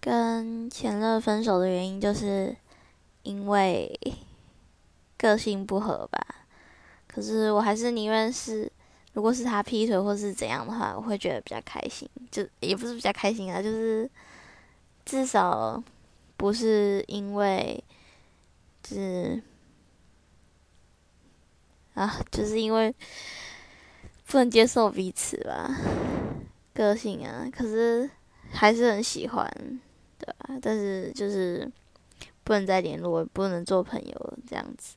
跟前任分手的原因就是因为 个性不合吧。可是我还是宁愿是，如果是他劈腿或是怎样的话，我会觉得比较开心。就也不是比较开心啊，就是至少不是因为，就是啊，就是因为不能接受彼此吧，个性啊。可是还是很喜欢，对吧？但是就是不能再联络，不能做朋友这样子。